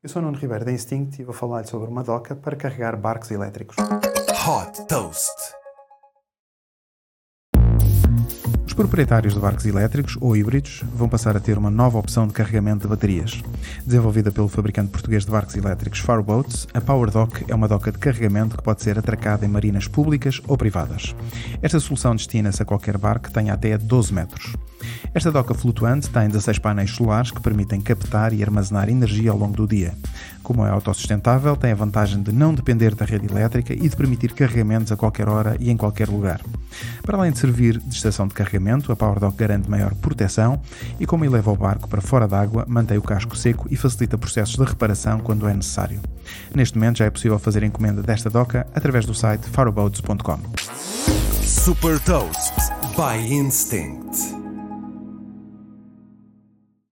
Eu sou Nuno Ribeiro da Instinct e vou falar sobre uma doca para carregar barcos elétricos. Hot Toast. Os proprietários de barcos elétricos ou híbridos vão passar a ter uma nova opção de carregamento de baterias. Desenvolvida pelo fabricante português de barcos elétricos Farboats, a PowerDock é uma doca de carregamento que pode ser atracada em marinas públicas ou privadas. Esta solução destina-se a qualquer barco que tenha até 12 metros. Esta doca flutuante tem 16 painéis solares que permitem captar e armazenar energia ao longo do dia. Como é autossustentável, tem a vantagem de não depender da rede elétrica e de permitir carregamentos a qualquer hora e em qualquer lugar. Para além de servir de estação de carregamento, a PowerDock garante maior proteção e, como eleva o barco para fora d'água, mantém o casco seco e facilita processos de reparação quando é necessário. Neste momento já é possível fazer encomenda desta doca através do site faroboats.com. Super Toast by Instinct.